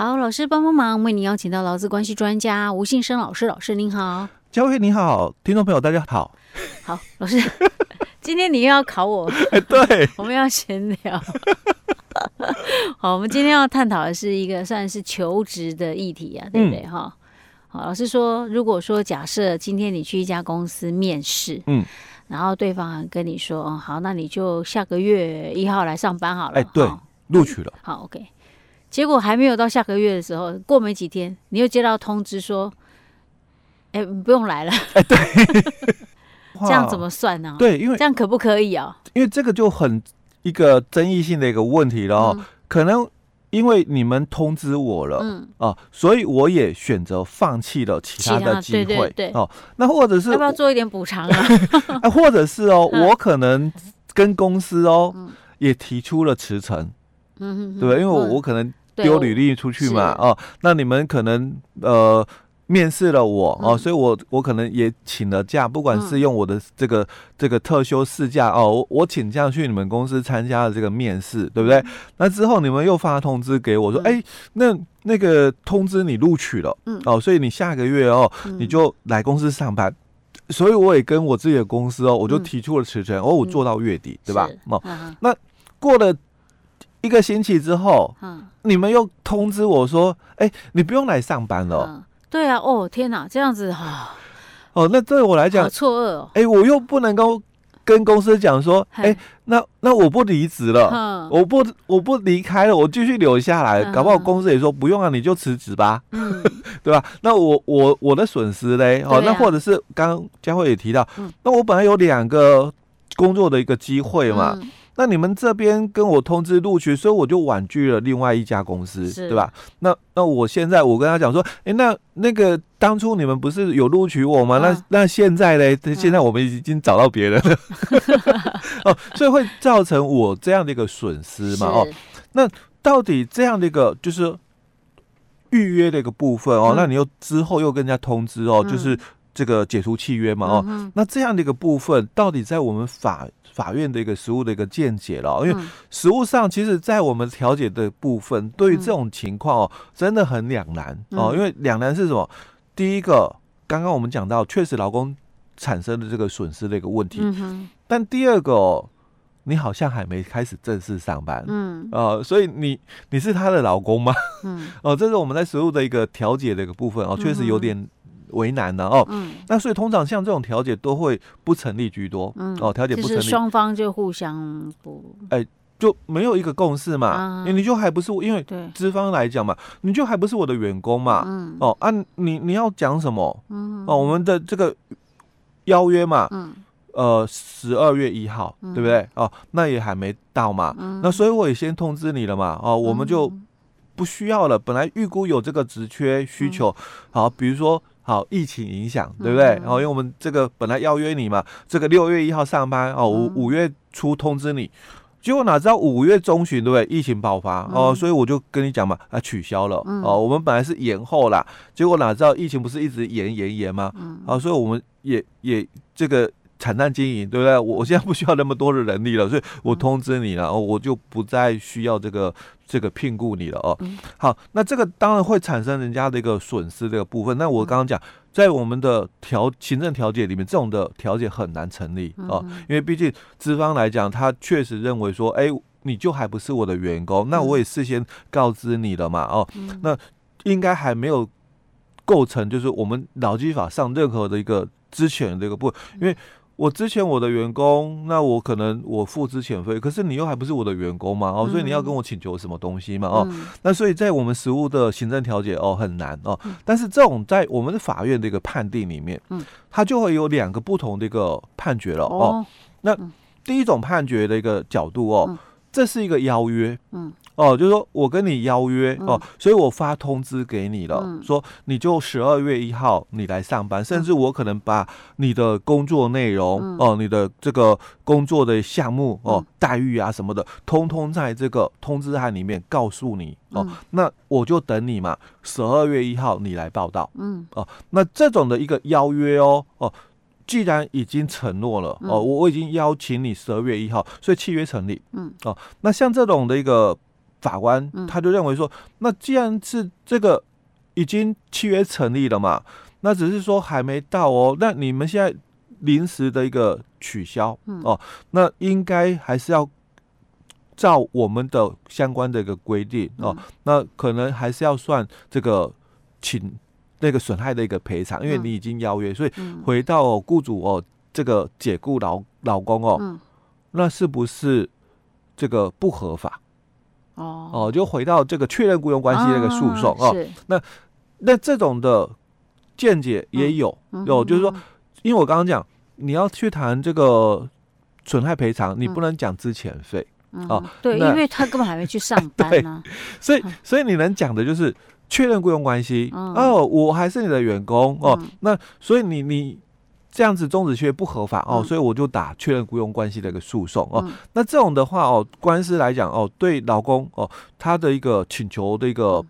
好，老师帮帮忙，为您邀请到劳资关系专家吴信生老师。老师您好，佳慧你好，听众朋友大家好。好，老师，今天你又要考我？哎，对，我们要闲聊。好，我们今天要探讨的是一个算是求职的议题啊，对不对？哈、嗯，好，老师说，如果说假设今天你去一家公司面试，嗯，然后对方跟你说，嗯，好，那你就下个月一号来上班好了。哎，对，录取了。好，OK。结果还没有到下个月的时候，过没几天，你又接到通知说，哎，不用来了。哎，对，这样怎么算呢？对，因为这样可不可以啊？因为这个就很一个争议性的一个问题了哦。嗯、可能因为你们通知我了，嗯啊，所以我也选择放弃了其他的机会，对对对哦。那或者是要不要做一点补偿啊？啊，或者是哦，我可能跟公司哦、嗯、也提出了辞呈，嗯对吧？因为我我可能。丢履历出去嘛？哦，那你们可能呃面试了我哦，所以我我可能也请了假，不管是用我的这个这个特休事假哦，我我请假去你们公司参加了这个面试，对不对？那之后你们又发通知给我说，哎，那那个通知你录取了，嗯，哦，所以你下个月哦你就来公司上班，所以我也跟我自己的公司哦，我就提出了辞呈，哦，我做到月底，对吧？哦，那过了。一个星期之后，嗯，你们又通知我说，哎、欸，你不用来上班了。嗯、对啊，哦，天哪，这样子哈，哦，那对我来讲，错愕哦。哎、欸，我又不能够跟公司讲说，哎、欸，那那我不离职了，嗯、我不我不离开了，我继续留下来，嗯、搞不好公司也说不用啊，你就辞职吧，嗯，对吧？那我我我的损失嘞，哦，啊、那或者是刚刚佳慧也提到，嗯、那我本来有两个工作的一个机会嘛。嗯那你们这边跟我通知录取，所以我就婉拒了另外一家公司，对吧？那那我现在我跟他讲说，哎、欸，那那个当初你们不是有录取我吗？啊、那那现在嘞？现在我们已经找到别人了，哦，所以会造成我这样的一个损失嘛？哦，那到底这样的一个就是预约的一个部分哦，嗯、那你又之后又跟人家通知哦，嗯、就是这个解除契约嘛？哦，嗯、那这样的一个部分到底在我们法法院的一个实务的一个见解了，因为实务上，其实，在我们调解的部分，对于这种情况哦，真的很两难哦。因为两难是什么？第一个，刚刚我们讲到，确实劳工产生的这个损失的一个问题。但第二个，你好像还没开始正式上班，嗯，呃，所以你你是他的老公吗？嗯，哦，这是我们在实务的一个调解的一个部分哦，确实有点。为难了哦，嗯，那所以通常像这种调解都会不成立居多，嗯，哦，调解不成立，双方就互相不，哎，就没有一个共识嘛，你就还不是因为资方来讲嘛，你就还不是我的员工嘛，嗯，哦，按你你要讲什么，嗯，哦，我们的这个邀约嘛，嗯，呃，十二月一号，对不对？哦，那也还没到嘛，那所以我也先通知你了嘛，哦，我们就不需要了，本来预估有这个职缺需求，好，比如说。好，疫情影响，对不对？然后、因为我们这个本来邀约你嘛，这个六月一号上班哦，五五月初通知你，结果哪知道五月中旬，对不对？疫情爆发、嗯、哦，所以我就跟你讲嘛，啊，取消了、嗯、哦，我们本来是延后啦，结果哪知道疫情不是一直延延延吗？嗯，啊，所以我们也也这个。惨淡经营，对不对？我我现在不需要那么多的人力了，所以我通知你了，哦，我就不再需要这个这个聘雇你了哦。好，那这个当然会产生人家的一个损失这个部分。那我刚刚讲，在我们的调行政调解里面，这种的调解很难成立哦，因为毕竟资方来讲，他确实认为说，哎，你就还不是我的员工，那我也事先告知你了嘛，哦，那应该还没有构成就是我们劳基法上任何的一个之前的一个部分，因为。我之前我的员工，那我可能我付之遣费，可是你又还不是我的员工嘛，哦，所以你要跟我请求什么东西嘛，哦，那所以在我们实务的行政调解哦很难哦，但是这种在我们的法院的一个判定里面，嗯，它就会有两个不同的一个判决了哦，那第一种判决的一个角度哦，这是一个邀约，嗯。哦，就是说我跟你邀约哦，所以我发通知给你了，嗯、说你就十二月一号你来上班，嗯、甚至我可能把你的工作内容、嗯、哦，你的这个工作的项目哦，嗯、待遇啊什么的，通通在这个通知函里面告诉你哦，嗯、那我就等你嘛，十二月一号你来报道，嗯，哦，那这种的一个邀约哦，哦，既然已经承诺了、嗯、哦，我我已经邀请你十二月一号，所以契约成立，嗯，哦，那像这种的一个。法官他就认为说，那既然是这个已经契约成立了嘛，那只是说还没到哦，那你们现在临时的一个取消哦，那应该还是要照我们的相关的一个规定哦，那可能还是要算这个请那个损害的一个赔偿，因为你已经邀约，所以回到雇主哦这个解雇老老公哦，那是不是这个不合法？哦哦，就回到这个确认雇佣关系那个诉讼哦。那那这种的见解也有有，就是说，因为我刚刚讲，你要去谈这个损害赔偿，你不能讲之前费哦。对，因为他根本还没去上 班呢。所以所以你能讲的就是确认雇佣关系哦，我还是你的员工哦。那所以你你。这样子终止契约不合法哦，所以我就打确认雇佣关系的一个诉讼哦。那这种的话哦，官司来讲哦，对老公哦，他的一个请求的一个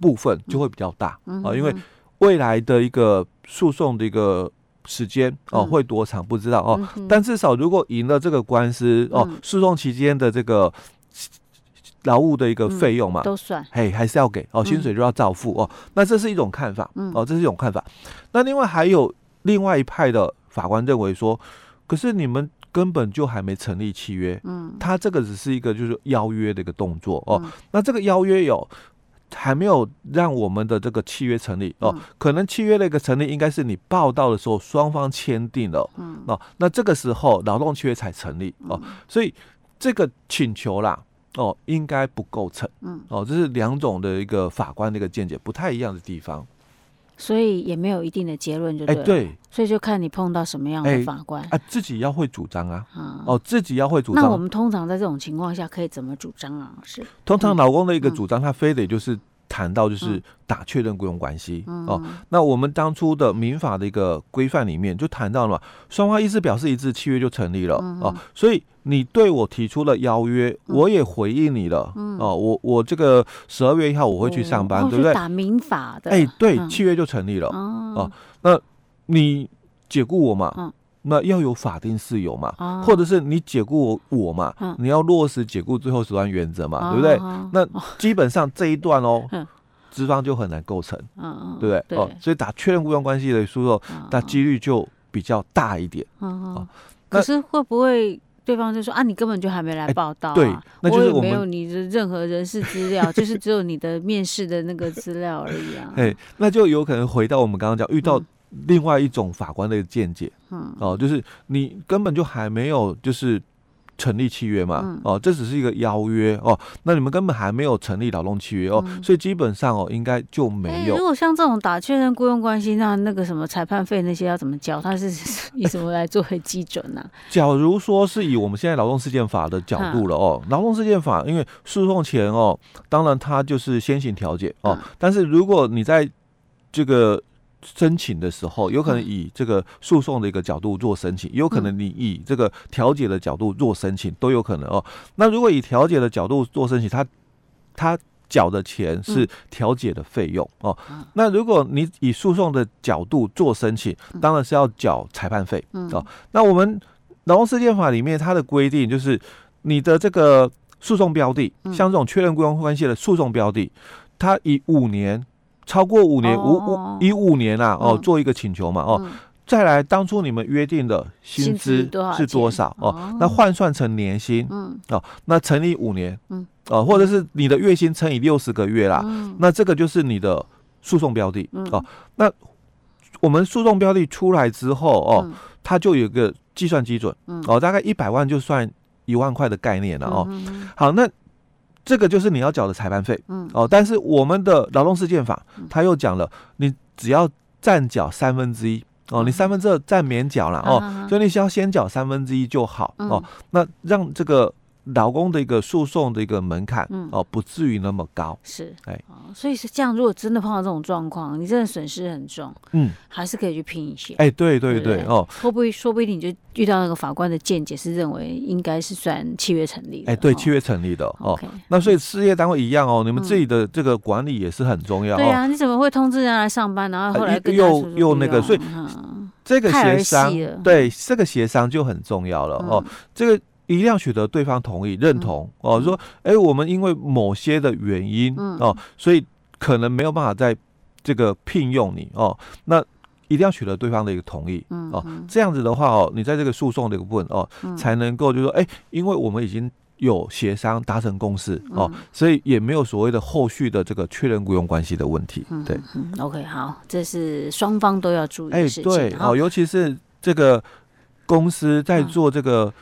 部分就会比较大啊，因为未来的一个诉讼的一个时间哦会多长不知道哦，但至少如果赢了这个官司哦，诉讼期间的这个劳务的一个费用嘛，都算，嘿，还是要给哦，薪水就要照付哦。那这是一种看法哦，这是一种看法。那另外还有。另外一派的法官认为说，可是你们根本就还没成立契约，嗯，他这个只是一个就是邀约的一个动作哦，嗯、那这个邀约有还没有让我们的这个契约成立哦，嗯、可能契约的一个成立应该是你报道的时候双方签订了，嗯，哦，那这个时候劳动契约才成立哦，所以这个请求啦，哦，应该不构成，嗯，哦，这是两种的一个法官的一个见解不太一样的地方。所以也没有一定的结论，就。哎，对，所以就看你碰到什么样的法官。啊，自己要会主张啊。哦，自己要会主张。那我们通常在这种情况下可以怎么主张啊？是。通常老公的一个主张，他非得就是谈到就是打确认雇佣关系哦。那我们当初的民法的一个规范里面就谈到了嘛，双方意思表示一致，契约就成立了哦。所以。你对我提出了邀约，我也回应你了。哦，我我这个十二月一号我会去上班，对不对？打民法的，哎，对，契约就成立了。哦，那你解雇我嘛？那要有法定事由嘛？或者是你解雇我嘛？你要落实解雇最后手段原则嘛？对不对？那基本上这一段哦，资方就很难构成，对不对？哦，所以打确认雇佣关系的诉讼，那几率就比较大一点。哦，可是会不会？对方就说啊，你根本就还没来报道，啊，对，那就是我，我也没有你的任何人事资料，就是只有你的面试的那个资料而已啊。哎，那就有可能回到我们刚刚讲，遇到另外一种法官的见解，嗯，哦，就是你根本就还没有就是。成立契约嘛？哦，这只是一个邀约哦。那你们根本还没有成立劳动契约哦，所以基本上哦，应该就没有。如果像这种打确认雇佣关系，那那个什么裁判费那些要怎么交？它是 以什么来作为基准呢？假如说是以我们现在劳动事件法的角度了哦，劳动事件法因为诉讼前哦，当然它就是先行调解哦，但是如果你在这个。申请的时候，有可能以这个诉讼的一个角度做申请，有可能你以这个调解的角度做申请，都有可能哦。那如果以调解的角度做申请，他他缴的钱是调解的费用哦。那如果你以诉讼的角度做申请，当然是要缴裁判费哦。那我们劳动事件法里面它的规定就是，你的这个诉讼标的，像这种确认雇佣关系的诉讼标的，它以五年。超过五年，五五一五年啊，哦，做一个请求嘛，哦，再来当初你们约定的薪资是多少哦？那换算成年薪，嗯，哦，那乘以五年，嗯，哦，或者是你的月薪乘以六十个月啦，那这个就是你的诉讼标的哦。那我们诉讼标的出来之后哦，它就有一个计算基准，哦，大概一百万就算一万块的概念了哦。好，那。这个就是你要缴的裁判费，嗯，哦，但是我们的劳动事件法，他又讲了，你只要暂缴三分之一，哦，你三分之二占免缴了，哦，所以你需要先缴三分之一就好，哦，那让这个。劳工的一个诉讼的一个门槛，嗯、哦，不至于那么高。是，哎，哦，所以是这样。如果真的碰到这种状况，你真的损失很重，嗯，还是可以去拼一些。哎，对对对，哦，会不会说不定你就遇到那个法官的见解是认为应该是算契约成立的？哎，对，契约成立的哦。那所以事业单位一样哦，你们自己的这个管理也是很重要。嗯、对啊，你怎么会通知人来上班，然后后来又又那个？所以、嗯、这个协商，对这个协商就很重要了、嗯、哦。这个。一定要取得对方同意、认同哦。说，哎，我们因为某些的原因哦，所以可能没有办法在这个聘用你哦。那一定要取得对方的一个同意哦。这样子的话哦，你在这个诉讼的一个部分哦，才能够就是说，哎，因为我们已经有协商达成共识哦，所以也没有所谓的后续的这个确认雇佣关系的问题。对嗯，OK，好，这是双方都要注意的事情。对，哦，尤其是这个公司在做这个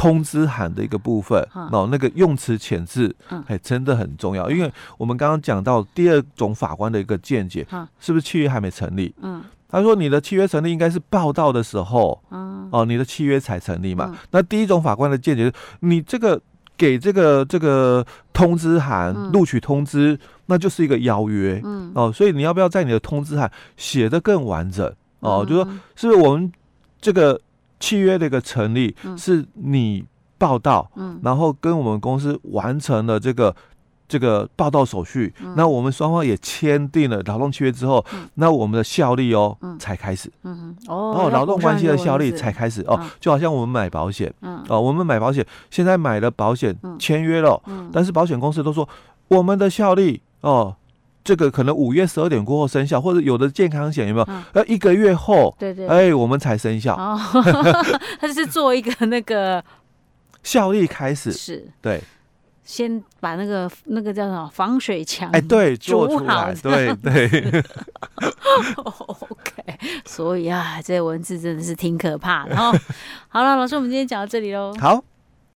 通知函的一个部分，哦，那个用词遣字，哎，真的很重要。因为我们刚刚讲到第二种法官的一个见解，是不是契约还没成立？嗯，他说你的契约成立应该是报道的时候，哦，你的契约才成立嘛。那第一种法官的见解是，你这个。给这个这个通知函录取通知，那就是一个邀约，嗯哦，所以你要不要在你的通知函写的更完整哦？就说是不是我们这个契约的一个成立，是你报到，嗯，然后跟我们公司完成了这个。这个报道手续，那我们双方也签订了劳动契约之后，那我们的效力哦才开始，哦，劳动关系的效力才开始哦，就好像我们买保险，哦，我们买保险，现在买了保险签约了，但是保险公司都说我们的效力哦，这个可能五月十二点过后生效，或者有的健康险有没有？要一个月后，对对，哎，我们才生效，他就是做一个那个效力开始，是对。先把那个那个叫什么防水墙哎，对，做出来，对对。OK，所以啊，这些文字真的是挺可怕的。好了，老师，我们今天讲到这里喽。好。